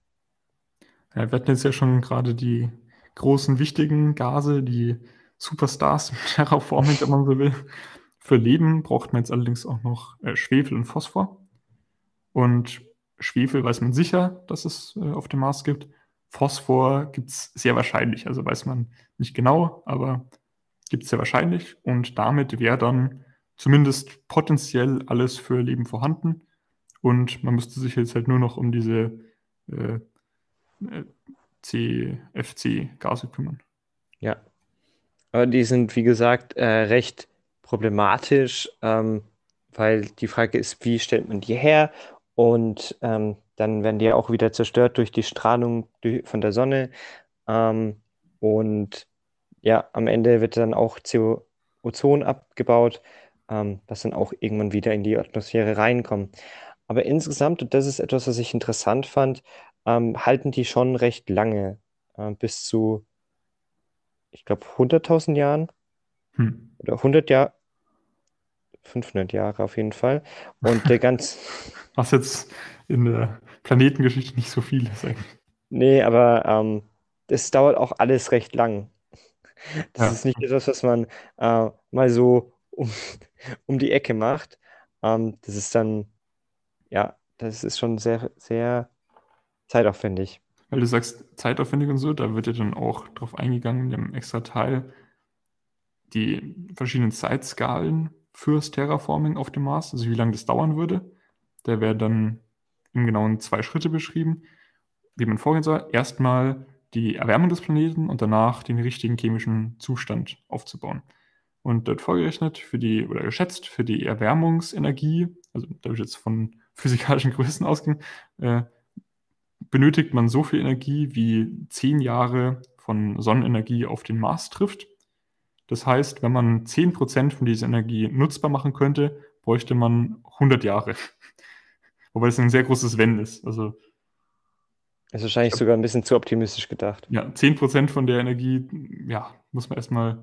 Speaker 2: Ja, wir hatten jetzt ja schon gerade die großen, wichtigen Gase, die Superstars im [LAUGHS] Terraform, wenn man so will. Für Leben braucht man jetzt allerdings auch noch äh, Schwefel und Phosphor. Und Schwefel weiß man sicher, dass es äh, auf dem Mars gibt. Phosphor gibt es sehr wahrscheinlich, also weiß man nicht genau, aber gibt es sehr wahrscheinlich und damit wäre dann zumindest potenziell alles für Leben vorhanden und man müsste sich jetzt halt nur noch um diese äh, äh CFC-Gase kümmern.
Speaker 1: Ja, aber die sind, wie gesagt, äh, recht problematisch, ähm, weil die Frage ist, wie stellt man die her? Und ähm, dann werden die auch wieder zerstört durch die Strahlung von der Sonne. Ähm, Und ja, am Ende wird dann auch CO Ozon abgebaut, ähm, was dann auch irgendwann wieder in die Atmosphäre reinkommt. Aber insgesamt, und das ist etwas, was ich interessant fand, ähm, halten die schon recht lange, äh, bis zu, ich glaube, 100.000 Jahren
Speaker 2: Hm.
Speaker 1: oder 100 Jahre, 500 Jahre auf jeden Fall. Und der ganz, [LAUGHS]
Speaker 2: Was jetzt in der Planetengeschichte nicht so viel ist eigentlich.
Speaker 1: nee, aber ähm, das dauert auch alles recht lang. Das
Speaker 2: Ja.
Speaker 1: ist nicht etwas, was man äh, mal so um, [LAUGHS] um die Ecke macht. Ähm, das ist dann, ja, das ist schon sehr, sehr zeitaufwendig.
Speaker 2: Weil du sagst, zeitaufwendig und so, da wird ja dann auch drauf eingegangen in dem extra Teil, die verschiedenen Zeitskalen fürs Terraforming auf dem Mars, also wie lange das dauern würde. Da wäre dann in genauen zwei Schritte beschrieben, wie man vorgehen soll. Erstmal die Erwärmung des Planeten und danach den richtigen chemischen Zustand aufzubauen. Und dort vorgerechnet für die, oder geschätzt für die Erwärmungsenergie, also da ich jetzt von [LAUGHS] physikalischen Größen ausgehen, äh, benötigt man so viel Energie, wie zehn Jahre von Sonnenenergie auf den Mars trifft. Das heißt, wenn man 10% von dieser Energie nutzbar machen könnte, bräuchte man 100 Jahre. [LAUGHS] Wobei das ein sehr großes Wenn ist. Also
Speaker 1: Das ist wahrscheinlich sogar ein bisschen zu optimistisch gedacht.
Speaker 2: ja, 10% von der Energie, ja, muss man erstmal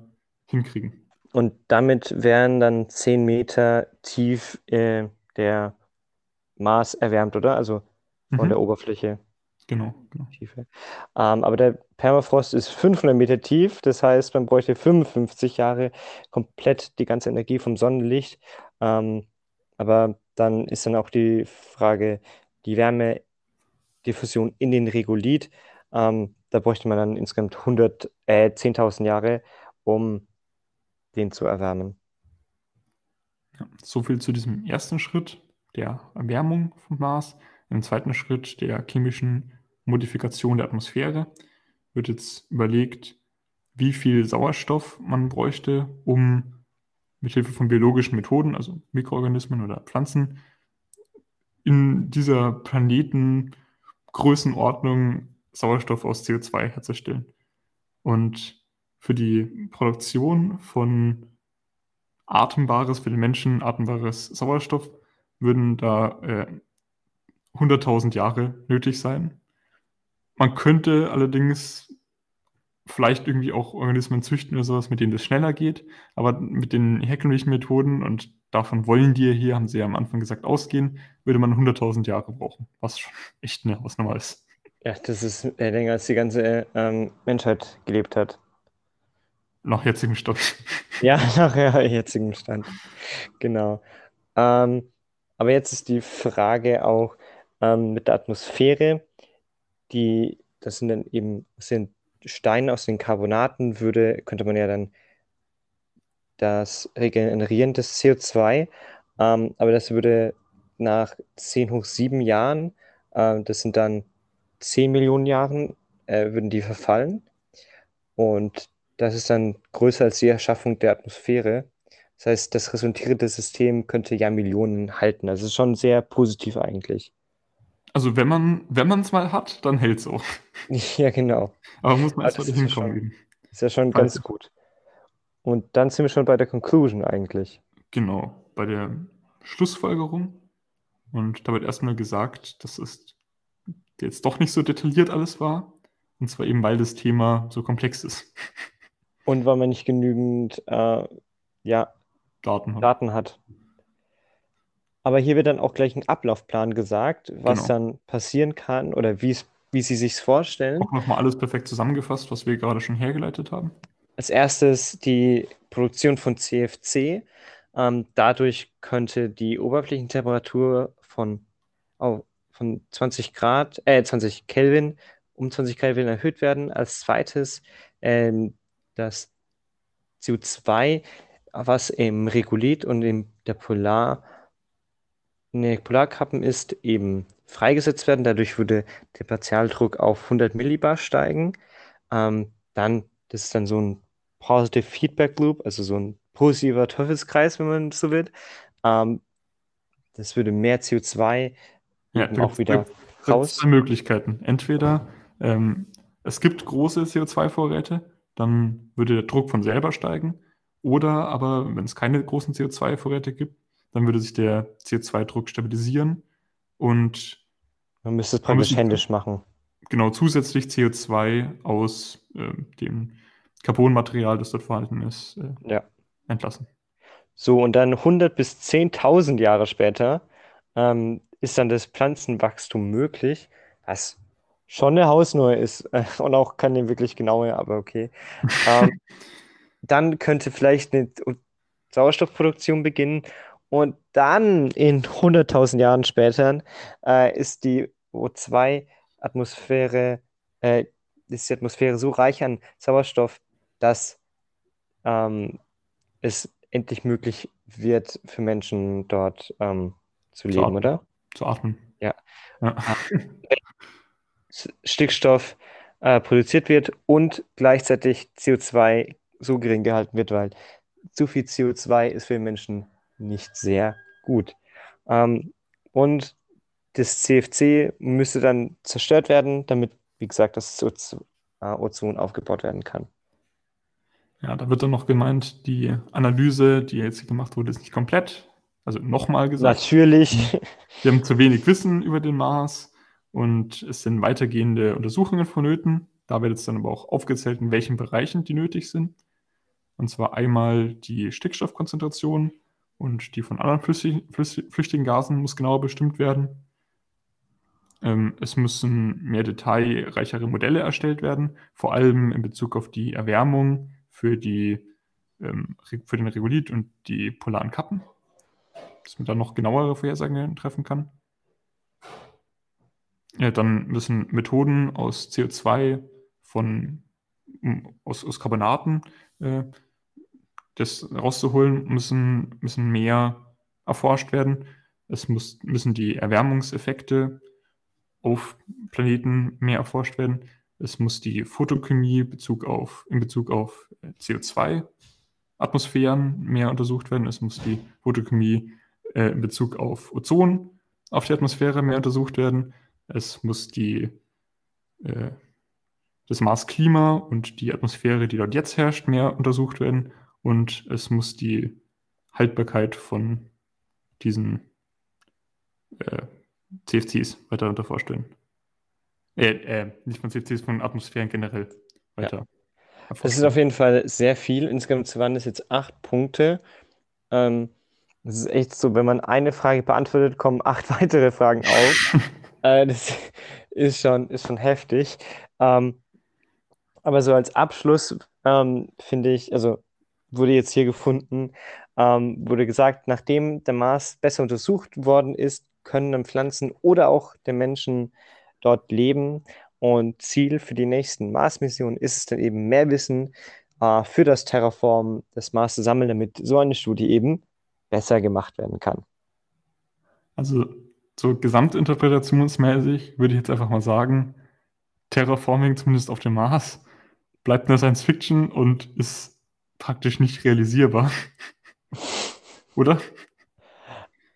Speaker 2: hinkriegen.
Speaker 1: Und damit wären dann 10 Meter tief äh, der Mars erwärmt, oder? Also von
Speaker 2: Mhm.
Speaker 1: der Oberfläche.
Speaker 2: Genau, genau.
Speaker 1: Tiefe. Ähm, aber der Permafrost ist 500 Meter tief, das heißt, man bräuchte 55 Jahre komplett die ganze Energie vom Sonnenlicht. Ähm, aber dann ist dann auch die Frage, die Wärmediffusion in den Regolith. Ähm, da bräuchte man dann insgesamt 100, äh, 10.000 Jahre, um den zu erwärmen.
Speaker 2: Ja, so viel zu diesem ersten Schritt der Erwärmung vom Mars. Im zweiten Schritt der chemischen Modifikation der Atmosphäre wird jetzt überlegt, wie viel Sauerstoff man bräuchte, um mithilfe von biologischen Methoden, also Mikroorganismen oder Pflanzen, in dieser Planetengrößenordnung Sauerstoff aus CO2 herzustellen. Und für die Produktion von atembares, für den Menschen atembares Sauerstoff würden da äh, 100.000 Jahre nötig sein. Man könnte allerdings vielleicht irgendwie auch Organismen züchten oder sowas, mit denen das schneller geht, aber mit den herkömmlichen Methoden und davon wollen die hier, haben sie ja am Anfang gesagt, ausgehen, würde man 100.000 Jahre brauchen, was schon echt eine Ausnahme ist.
Speaker 1: Ja, das ist länger als die ganze ähm, Menschheit gelebt hat.
Speaker 2: Nach jetzigem Stand. [LAUGHS]
Speaker 1: Ja, nach jetzigem Stand. Genau. Ähm, aber jetzt ist die Frage auch ähm, mit der Atmosphäre, die, das sind dann eben den Steinen, aus den Carbonaten, würde, könnte man ja dann das Regenerieren des CO2, ähm, aber das würde nach 10 hoch 7 Jahren, äh, das sind dann 10 Millionen Jahren, äh, würden die verfallen. Und das ist dann größer als die Erschaffung der Atmosphäre. Das heißt, das resultierende System könnte ja Millionen halten. Also schon sehr positiv eigentlich.
Speaker 2: Also wenn man wenn man es mal hat, dann hält es auch. [LAUGHS]
Speaker 1: Ja, genau.
Speaker 2: Aber muss man erst mal
Speaker 1: das ist ja
Speaker 2: hinkommen
Speaker 1: schon-. Ist ja schon ganz
Speaker 2: ich.
Speaker 1: gut. Und dann sind wir schon bei der Conclusion eigentlich.
Speaker 2: Genau, bei der Schlussfolgerung. Und da wird erstmal gesagt, dass es jetzt doch nicht so detailliert alles war. Und zwar eben, weil das Thema so komplex ist.
Speaker 1: Und weil man nicht genügend äh, ja,
Speaker 2: Daten hat.
Speaker 1: Daten hat. Aber hier wird dann auch gleich ein Ablaufplan gesagt, was
Speaker 2: Genau.
Speaker 1: dann passieren kann oder wie es, wie sie sich vorstellen.
Speaker 2: Auch nochmal alles perfekt zusammengefasst, was wir gerade schon hergeleitet haben.
Speaker 1: Als erstes die Produktion von CFC. Ähm, dadurch könnte die Oberflächentemperatur von, oh, von 20 Grad, äh, 20 Kelvin um 20 Kelvin erhöht werden. Als zweites ähm, das CO2, was im Regolith und in der Polar, den Polarkappen ist, eben freigesetzt werden. Dadurch würde der Partialdruck auf 100 Millibar steigen. Ähm, dann, das ist dann so ein Positive Feedback Loop, also so ein positiver Teufelskreis, wenn man so will. Ähm, das würde mehr CO2
Speaker 2: Ja,
Speaker 1: auch
Speaker 2: gibt's-
Speaker 1: wieder
Speaker 2: da gibt's
Speaker 1: raus.
Speaker 2: zwei Möglichkeiten. Entweder ähm, es gibt große CO2-Vorräte dann würde der Druck von selber steigen. Oder aber, wenn es keine großen CO2-Vorräte gibt, dann würde sich der CO2-Druck stabilisieren und
Speaker 1: man müsste es praktisch händisch machen.
Speaker 2: Genau, zusätzlich CO2 aus äh, dem Carbonmaterial, das dort vorhanden ist, äh,
Speaker 1: ja.
Speaker 2: entlassen.
Speaker 1: So, und dann 100 bis 10.000 Jahre später ähm, ist dann das Pflanzenwachstum möglich, was schon eine Hausnummer ist äh, und auch keine wirklich genaue, aber okay. [LAUGHS] ähm, dann könnte vielleicht eine Sauerstoffproduktion beginnen und dann in 100.000 Jahren später äh, ist die O2-Atmosphäre, äh, ist die Atmosphäre so reich an Sauerstoff, dass ähm, es endlich möglich wird, für Menschen dort ähm, zu leben,
Speaker 2: atmen.
Speaker 1: oder?
Speaker 2: Zu atmen.
Speaker 1: Ja. ja. Stickstoff äh, produziert wird und gleichzeitig CO2 so gering gehalten wird, weil zu viel CO2 ist für den Menschen nicht sehr gut. Ähm, und das CFC müsste dann zerstört werden, damit, wie gesagt, das Ozon aufgebaut werden kann.
Speaker 2: Ja, da wird dann noch gemeint, die Analyse, die jetzt gemacht wurde, ist nicht komplett. Also nochmal gesagt.
Speaker 1: Natürlich. [LAUGHS]
Speaker 2: Wir haben zu wenig Wissen über den Mars und es sind weitergehende Untersuchungen vonnöten. Da wird jetzt dann aber auch aufgezählt, in welchen Bereichen die nötig sind. Und zwar einmal die Stickstoffkonzentration und die von anderen flüssig, flüchtigen Gasen muss genauer bestimmt werden. Ähm, es müssen mehr detailreichere Modelle erstellt werden, vor allem in Bezug auf die Erwärmung für, die, ähm, für den Regolith und die polaren Kappen, dass man da noch genauere Vorhersagen treffen kann. Ja, dann müssen Methoden aus CO2 von aus, aus Carbonaten äh, das rauszuholen, müssen, müssen mehr erforscht werden. Es muss, müssen die Erwärmungseffekte auf Planeten mehr erforscht werden. Es muss die Photochemie Bezug auf, in Bezug auf äh, CO2-Atmosphären mehr untersucht werden. Es muss die Photochemie äh, in Bezug auf Ozon auf die Atmosphäre mehr untersucht werden. Es muss die, äh, das Marsklima und die Atmosphäre, die dort jetzt herrscht, mehr untersucht werden. Und es muss die Haltbarkeit von diesen äh, CFCs weiter unter vorstellen. Äh, äh, nicht von CFCs, von Atmosphären generell weiter. Ja.
Speaker 1: Das ist auf jeden Fall sehr viel. Insgesamt waren das jetzt acht Punkte. Ähm, das ist echt so, wenn man eine Frage beantwortet, kommen acht [LAUGHS] weitere Fragen auf. [LAUGHS] äh, das ist schon, ist schon heftig. Ähm, aber so als Abschluss ähm, finde ich, also wurde jetzt hier gefunden, ähm, wurde gesagt, nachdem der Mars besser untersucht worden ist, können dann Pflanzen oder auch der Menschen dort leben. Und Ziel für die nächsten Mars-Missionen ist es dann eben mehr Wissen äh, für das Terraform des Mars zu sammeln, damit so eine Studie eben besser gemacht werden kann.
Speaker 2: Also so gesamtinterpretationsmäßig würde ich jetzt einfach mal sagen, Terraforming zumindest auf dem Mars bleibt eine Science Fiction und ist praktisch nicht realisierbar. Oder?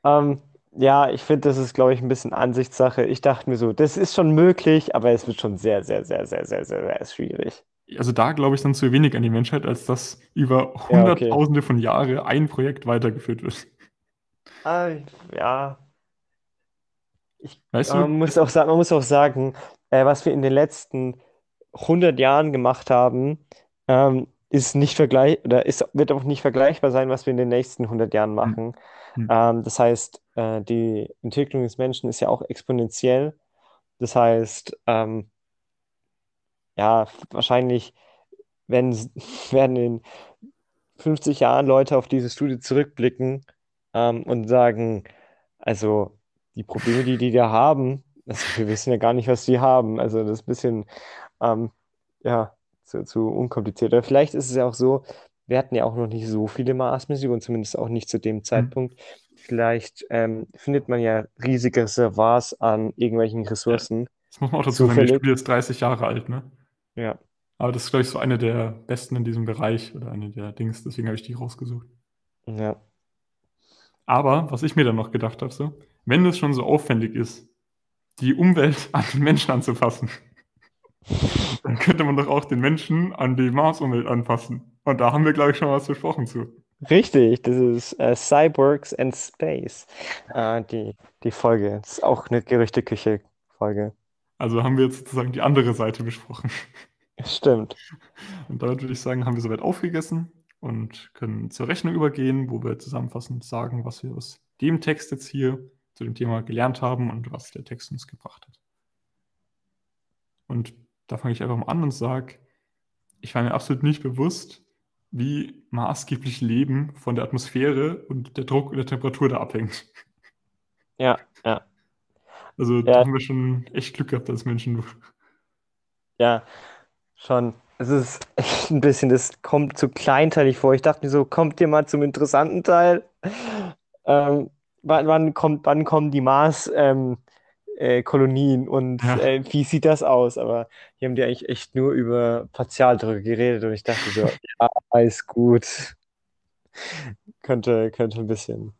Speaker 1: Ähm, ja, ich finde, das ist, glaube ich, ein bisschen Ansichtssache. Ich dachte mir so, das ist schon möglich, aber es wird schon sehr, sehr, sehr, sehr, sehr, sehr, sehr schwierig.
Speaker 2: Also da glaube ich dann zu wenig an die Menschheit, als dass über Hunderttausende ja, okay. von Jahren ein Projekt weitergeführt wird.
Speaker 1: Ah, ja. Ich, weißt du, man, muss auch, man muss auch sagen, äh, was wir in den letzten 100 Jahren gemacht haben, ähm, ist nicht vergleich oder ist, wird auch nicht vergleichbar sein, was wir in den nächsten 100 Jahren hm. machen. Mhm. Ähm, das heißt, äh, die Entwicklung des Menschen ist ja auch exponentiell. Das heißt, ähm, ja, wahrscheinlich werden, [LAUGHS] werden in 50 Jahren Leute auf diese Studie zurückblicken ähm, und sagen, also die Probleme, die die da haben, also wir wissen ja gar nicht, was die haben. Also das ist ein bisschen, ähm, ja, zu, zu unkompliziert. Oder vielleicht ist es ja auch so, wir hatten ja auch noch nicht so viele Mars-Missionen, zumindest auch nicht zu dem mhm. Zeitpunkt. Mhm. Vielleicht ähm, findet man ja riesige Reservoirs an irgendwelchen Ressourcen. Ja,
Speaker 2: das muss man auch dazu sagen, die Studie ist 30 Jahre alt, ne?
Speaker 1: Ja.
Speaker 2: Aber das ist, glaube ich, so eine der besten in diesem Bereich oder eine der Dings, deswegen habe ich die rausgesucht.
Speaker 1: Ja.
Speaker 2: Aber was ich mir dann noch gedacht habe, so, wenn es schon so aufwendig ist, die Umwelt [LAUGHS] an den Menschen anzufassen, dann könnte man doch auch den Menschen an die Marsumwelt anpassen. Und da haben wir, glaube ich, schon was besprochen zu.
Speaker 1: Richtig, das ist äh, Cyborgs and Space, äh, die, die Folge. Das ist auch eine Gerüchteküche-Folge.
Speaker 2: Also haben wir jetzt sozusagen die andere Seite besprochen.
Speaker 1: Stimmt.
Speaker 2: Und damit würde ich sagen, haben wir soweit aufgegessen und können zur Rechnung übergehen, wo wir zusammenfassend sagen, was wir aus dem Text jetzt hier zu dem Thema gelernt haben und was der Text uns gebracht hat. Und da fange ich einfach mal an und sage, ich war mir absolut nicht bewusst, wie maßgeblich Leben von der Atmosphäre und der Druck und der Temperatur da abhängt.
Speaker 1: Ja, ja.
Speaker 2: Also da haben wir schon echt Glück gehabt als Menschen.
Speaker 1: Ja, schon. Es ist echt ein bisschen, das kommt zu kleinteilig vor. Ich dachte mir so, kommt ihr mal zum interessanten Teil? Ähm, wann, wann kommt, wann kommen die Mars, ähm, äh, Kolonien und
Speaker 2: Ja.
Speaker 1: äh, wie sieht das aus? Aber hier haben die eigentlich echt nur über Partialdrücke geredet und ich dachte so, [LAUGHS] ja, alles gut. Könnte, könnte ein bisschen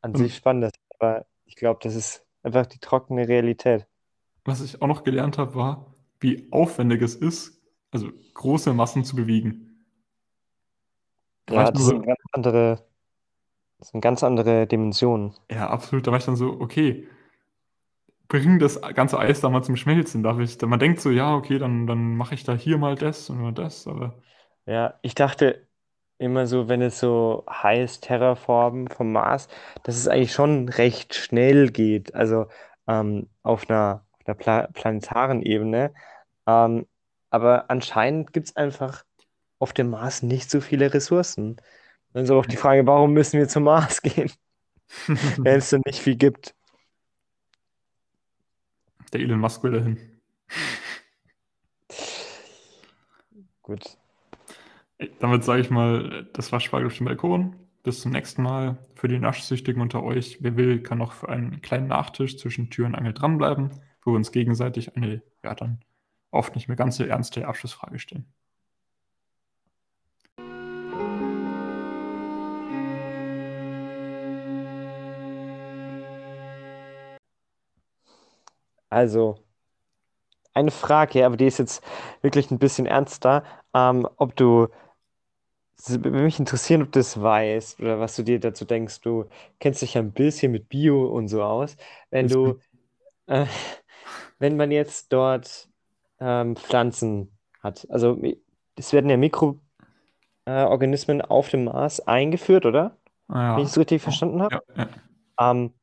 Speaker 1: an sich spannend sein, aber ich glaube, das ist einfach die trockene Realität.
Speaker 2: Was ich auch noch gelernt habe, war, wie aufwendig es ist, also große Massen zu bewegen. Da
Speaker 1: Ja, das
Speaker 2: so-
Speaker 1: sind ganz andere, das sind ganz andere Dimensionen.
Speaker 2: Ja, absolut. Da war ich dann so, okay, bring das ganze Eis da mal zum Schmelzen. Darf ich, man denkt so, ja, okay, dann, dann mache ich da hier mal das und mal das, aber
Speaker 1: Ja, ich dachte immer so, wenn es so heißt, Terraformen vom Mars, dass es eigentlich schon recht schnell geht. Also ähm, auf einer, auf einer Pla planetaren Ebene. Ähm, aber anscheinend gibt es einfach auf dem Mars nicht so viele Ressourcen. Dann ist auch die Frage, warum müssen wir zum Mars gehen, [LAUGHS] wenn es da nicht viel gibt?
Speaker 2: Der Elon Musk will dahin.
Speaker 1: Gut.
Speaker 2: Damit sage ich mal, das war Spargel auf dem Balkon. Bis zum nächsten Mal. Für die Naschsüchtigen unter euch, wer will, kann noch für einen kleinen Nachtisch zwischen Tür und Angel dranbleiben, wo wir uns gegenseitig eine, ja, dann oft nicht mehr ganz so ernste Abschlussfrage stellen.
Speaker 1: Also, eine Frage, aber die ist jetzt wirklich ein bisschen ernster. Ähm, ob du, würde mich interessieren, ob du das weißt oder was du dir dazu denkst. Du kennst dich ja ein bisschen mit Bio und so aus. Wenn du, äh, [LAUGHS] wenn man jetzt dort ähm, Pflanzen hat, also es werden ja Mikroorganismen auf dem Mars eingeführt, oder?
Speaker 2: Ah,
Speaker 1: Wenn ich es richtig verstanden habe?
Speaker 2: ja, ja.
Speaker 1: Ähm,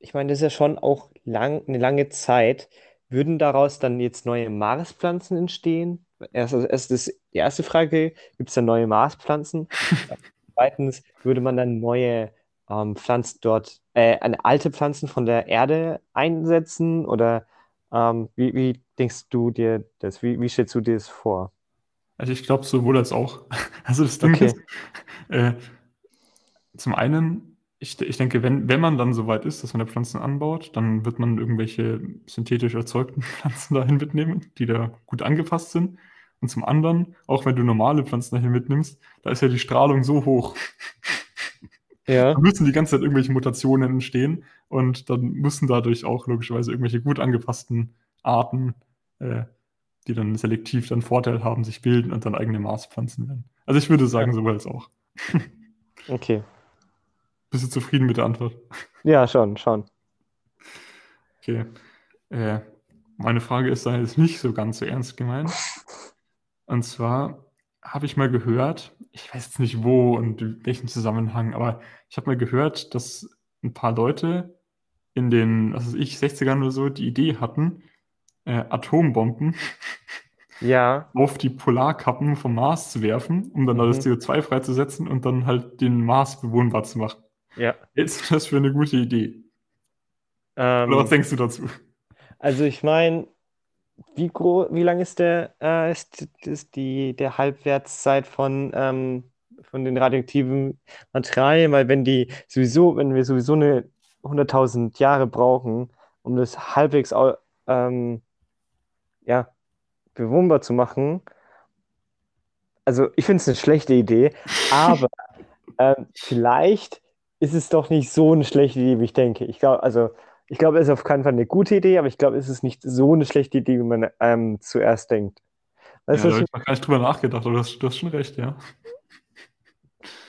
Speaker 1: ich meine, das ist ja schon auch lang, eine lange Zeit. Würden daraus dann jetzt neue Marspflanzen entstehen? Erst, also erst das, die erste Frage, gibt es da neue Marspflanzen? [LAUGHS] Zweitens, würde man dann neue ähm, Pflanzen dort, äh, eine alte Pflanzen von der Erde einsetzen? Oder ähm, wie, wie denkst du dir das? Wie, wie stellst du dir das vor?
Speaker 2: Also ich glaube sowohl als auch. [LAUGHS] Also das Ding
Speaker 1: Okay.
Speaker 2: ist, äh, zum einen, ich, ich denke, wenn, wenn man dann so weit ist, dass man da Pflanzen anbaut, dann wird man irgendwelche synthetisch erzeugten [LAUGHS] Pflanzen dahin mitnehmen, die da gut angepasst sind. Und zum anderen, auch wenn du normale Pflanzen dahin mitnimmst, da ist ja die Strahlung so hoch. [LAUGHS]
Speaker 1: Ja.
Speaker 2: Da müssen die ganze Zeit irgendwelche Mutationen entstehen und dann müssen dadurch auch logischerweise irgendwelche gut angepassten Arten, äh, die dann selektiv dann Vorteil haben, sich bilden und dann eigene Marspflanzen werden. Also ich würde sagen, sowohl als auch. [LAUGHS]
Speaker 1: Okay.
Speaker 2: Bist du zufrieden mit der Antwort?
Speaker 1: Ja, schon, schon.
Speaker 2: Okay. Äh, meine Frage ist dann jetzt nicht so ganz so ernst gemeint. Und zwar habe ich mal gehört, ich weiß jetzt nicht wo und in welchem Zusammenhang, aber ich habe mal gehört, dass ein paar Leute in den, was weiß ich, 60ern oder so die Idee hatten, äh, Atombomben [LAUGHS]
Speaker 1: Ja,
Speaker 2: auf die Polarkappen vom Mars zu werfen, um dann da das
Speaker 1: Mhm.
Speaker 2: CO2 freizusetzen und dann halt den Mars bewohnbar zu machen.
Speaker 1: Ja.
Speaker 2: Ist das für eine gute Idee? Oder
Speaker 1: Ähm,
Speaker 2: was denkst du dazu?
Speaker 1: Also ich meine, wie groß, wie lang ist der, äh, ist, ist die, der Halbwertszeit von, ähm, von den radioaktiven Materialien? Weil wenn die sowieso, wenn wir sowieso eine 100.000 Jahre brauchen, um das halbwegs ähm, ja, bewohnbar zu machen, also ich finde es eine schlechte Idee, [LAUGHS] aber ähm, vielleicht ist es doch nicht so eine schlechte Idee, wie ich denke. Ich glaube, also ich glaube, es ist auf keinen Fall eine gute Idee, aber ich glaube, es ist nicht so eine schlechte Idee, wie man ähm, zuerst denkt. Weißt
Speaker 2: Ja, da habe ich noch gar nicht drüber nachgedacht, aber du hast, du hast schon recht, ja.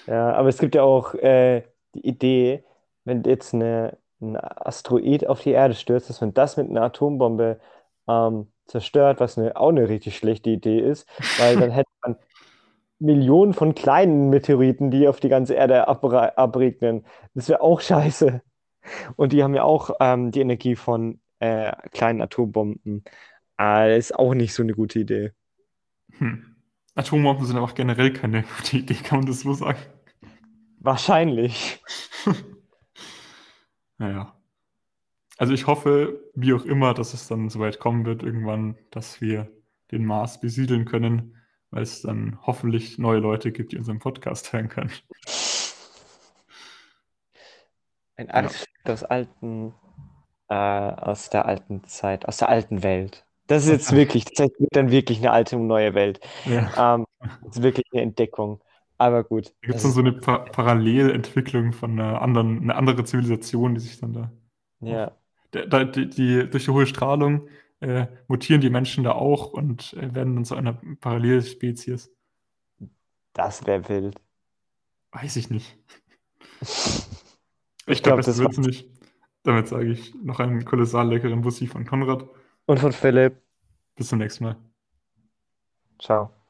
Speaker 1: Ja, aber es gibt ja auch äh, die Idee, wenn jetzt eine, ein Asteroid auf die Erde stürzt, dass man das mit einer Atombombe ähm, zerstört, was eine, auch eine richtig schlechte Idee ist, weil dann [LAUGHS] hätte Millionen von kleinen Meteoriten, die auf die ganze Erde abregnen. Das wäre auch scheiße. Und die haben ja auch ähm, die Energie von äh, kleinen Atombomben. Das ist auch nicht so eine gute Idee.
Speaker 2: Hm. Atombomben sind einfach generell keine gute Idee, kann man das so sagen?
Speaker 1: Wahrscheinlich. [LAUGHS]
Speaker 2: Naja. Also ich hoffe, wie auch immer, dass es dann soweit kommen wird, irgendwann, dass wir den Mars besiedeln können, weil es dann hoffentlich neue Leute gibt, die unseren Podcast hören können.
Speaker 1: Ein Artefakt aus alten, äh, aus der alten Zeit, aus der alten Welt. Das ist jetzt wirklich, das heißt, wird dann wirklich eine alte und neue Welt.
Speaker 2: Ja.
Speaker 1: Ähm, das ist wirklich eine Entdeckung. Aber gut.
Speaker 2: Da gibt es so eine pa Parallelentwicklung von einer anderen, eine andere Zivilisation, die sich dann da.
Speaker 1: ja.
Speaker 2: Da, die, die, durch die hohe Strahlung äh, mutieren die Menschen da auch und äh, werden dann zu einer Parallelspezies.
Speaker 1: Das wäre wild.
Speaker 2: Weiß ich nicht.
Speaker 1: Ich [LAUGHS]
Speaker 2: Ich
Speaker 1: glaub,
Speaker 2: glaube, das
Speaker 1: das
Speaker 2: wird's nicht. Damit sage ich noch einen kolossal leckeren Bussi von Konrad.
Speaker 1: Und von Philipp.
Speaker 2: Bis zum nächsten Mal.
Speaker 1: Ciao.